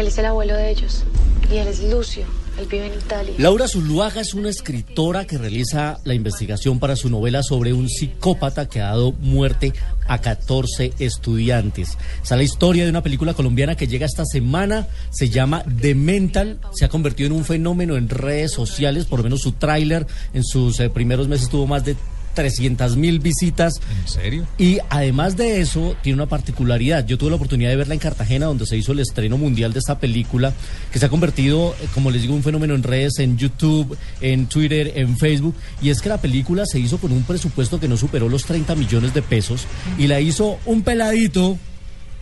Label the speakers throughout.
Speaker 1: Él es el abuelo de ellos. Y él es Lucio. Él vive en Italia.
Speaker 2: Laura Zuluaga es una escritora que realiza la investigación para su novela sobre un psicópata que ha dado muerte a 14 estudiantes. Es la historia de una película colombiana que llega esta semana, se llama The Mental, se ha convertido en un fenómeno en redes sociales, por lo menos su tráiler en sus eh, primeros meses tuvo más de 300 mil visitas.
Speaker 3: ¿En serio?
Speaker 2: Y además de eso, tiene una particularidad. Yo tuve la oportunidad de verla en Cartagena, donde se hizo el estreno mundial de esta película, que se ha convertido, eh, como les digo, un fenómeno en redes, en YouTube, en Twitter, en Facebook. Y es que la película se hizo con un presupuesto que no superó los 30 millones de pesos y la hizo un peladito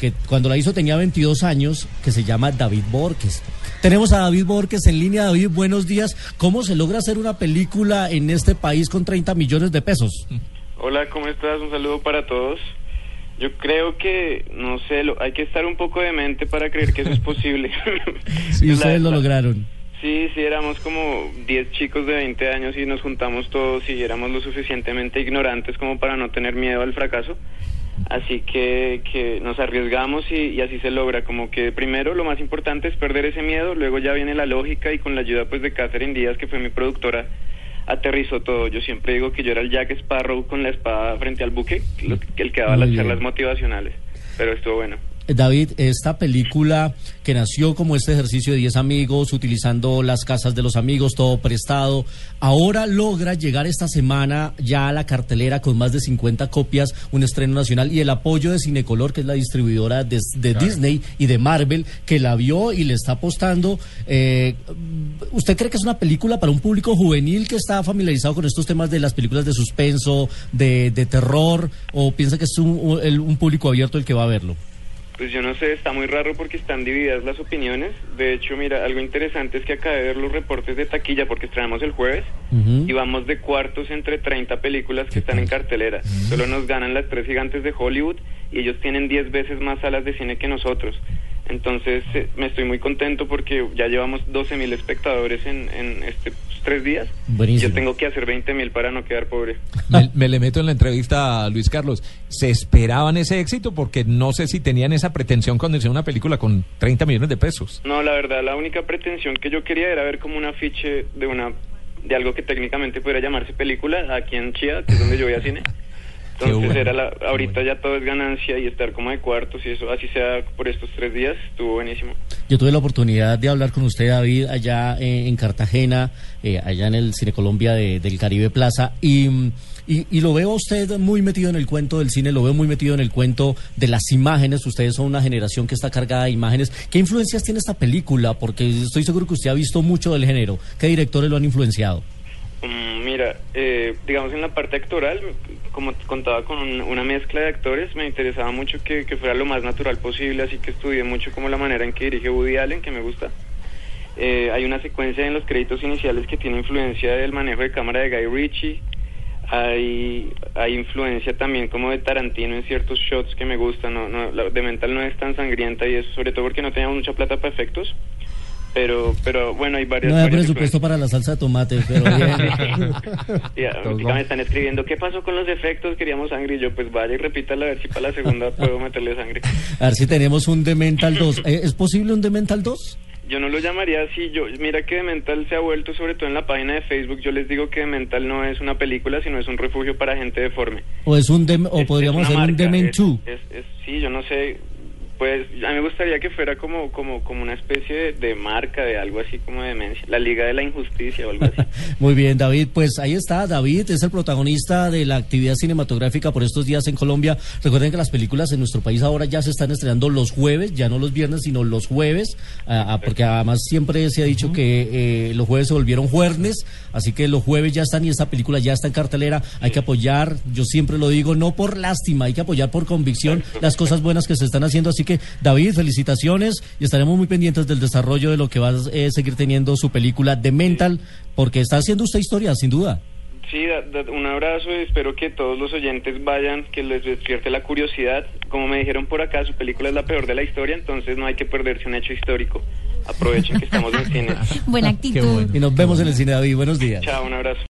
Speaker 2: que cuando la hizo tenía 22 años, que se llama David Borges. Tenemos a David Borges en línea. David, buenos días. ¿Cómo se logra hacer una película en este país con 30 millones de pesos?
Speaker 4: Hola, ¿cómo estás? Un saludo para todos. Yo creo que, no sé, lo, hay que estar un poco de mente para creer que eso es posible.
Speaker 2: sí, ustedes lo lograron.
Speaker 4: Sí, sí, éramos como 10 chicos de 20 años y nos juntamos todos y éramos lo suficientemente ignorantes como para no tener miedo al fracaso. Así que, que nos arriesgamos y, así se logra. Como que primero lo más importante es perder ese miedo, luego ya viene la lógica y con la ayuda pues de Catherine Díaz, que fue mi productora, aterrizó todo. Yo siempre digo que yo era el Jack Sparrow con la espada frente al buque, el que daba las charlas motivacionales. Pero estuvo bueno.
Speaker 2: David, esta película que nació como este ejercicio de 10 amigos, utilizando las casas de los amigos, todo prestado, ahora logra llegar esta semana ya a la cartelera con más de 50 copias, un estreno nacional y el apoyo de Cinecolor, que es la distribuidora de, Disney y de Marvel, que la vio y le está apostando. Eh, ¿Usted cree que es una película para un público juvenil que está familiarizado con estos temas de las películas de suspenso, de, terror, o piensa que es un público abierto el que va a verlo?
Speaker 4: Pues yo no sé, está muy raro porque están divididas las opiniones. De hecho, mira, algo interesante es que acabé de ver los reportes de taquilla porque estrenamos el jueves y vamos de cuartos entre 30 películas que están en cartelera. Solo nos ganan las tres gigantes de Hollywood y ellos tienen 10 veces más salas de cine que nosotros. Entonces, eh, me estoy muy contento porque ya llevamos 12 mil espectadores en, en este tres días. Yo tengo que hacer 20 mil para no quedar pobre.
Speaker 3: Me, le meto en la entrevista a Luis Carlos. ¿Se esperaban ese éxito? Porque no sé si tenían esa pretensión cuando hicieron una película con 30 millones de pesos.
Speaker 4: No, la verdad, la única pretensión que yo quería era ver como un afiche de una de algo que técnicamente pudiera llamarse película aquí en Chía, que es donde yo voy a cine. Entonces era la, ahorita ya todo es ganancia y estar como de cuartos y eso, así sea por estos tres días, estuvo buenísimo.
Speaker 2: Yo tuve la oportunidad de hablar con usted, David, allá en, Cartagena, eh, allá en el Cine Colombia del Caribe Plaza, y, y, lo veo usted muy metido en el cuento del cine, lo veo muy metido en el cuento de las imágenes, ustedes son una generación que está cargada de imágenes. ¿Qué influencias tiene esta película? Porque estoy seguro que usted ha visto mucho del género. ¿Qué directores lo han influenciado?
Speaker 4: Mm, mira, eh, digamos en la parte actoral, como contaba con una mezcla de actores, me interesaba mucho que, fuera lo más natural posible, así que estudié mucho como la manera en que dirige Woody Allen, que me gusta. Eh, hay una secuencia en los créditos iniciales que tiene influencia del manejo de cámara de Guy Ritchie. Hay, hay influencia también como de Tarantino en ciertos shots que me gustan. No, no, la de Mental no es tan sangrienta y eso, sobre todo porque no teníamos mucha plata para efectos pero pero bueno hay varias
Speaker 2: no hay presupuesto para la salsa de tomate pero bien
Speaker 4: ya, me están escribiendo qué pasó con los efectos queríamos sangre y yo pues vaya y repítala a ver si para la segunda puedo meterle sangre
Speaker 2: a ver si tenemos un Demental 2 ¿Eh, ¿es posible un Demental 2?
Speaker 4: Yo no lo llamaría así, yo mira que Demental se ha vuelto sobre todo en la página de Facebook, yo les digo que Demental no es una película, sino es un refugio para gente deforme.
Speaker 2: O es un o podríamos hacer un Dement 2.
Speaker 4: sí, yo no sé, Pues a mí me gustaría que fuera como como como una especie de, de marca de algo así como de demencia, la Liga de la Injusticia o algo así.
Speaker 2: Muy bien, David. Pues ahí está. David es el protagonista de la actividad cinematográfica por estos días en Colombia. Recuerden que las películas en nuestro país ahora ya se están estrenando los jueves, ya no los viernes, sino los jueves, ah, ah, porque además siempre se ha dicho que eh, los jueves se volvieron jueves, así que los jueves ya están y esta película ya está en cartelera. Hay que apoyar, yo siempre lo digo, no por lástima, hay que apoyar por convicción las cosas buenas que se están haciendo. Así que, David, felicitaciones y estaremos muy pendientes del desarrollo de lo que va a eh, seguir teniendo su película The Mental, porque está haciendo usted historia, sin duda.
Speaker 4: Sí, da- da- un abrazo y espero que todos los oyentes vayan, que les despierte la curiosidad. Como me dijeron por acá, su película es la peor de la historia, entonces no hay que perderse un hecho histórico. Aprovechen que estamos en cine.
Speaker 5: Buena actitud.
Speaker 3: bueno.
Speaker 2: Y nos vemos en el cine, David. Buenos días.
Speaker 4: Chao, un abrazo.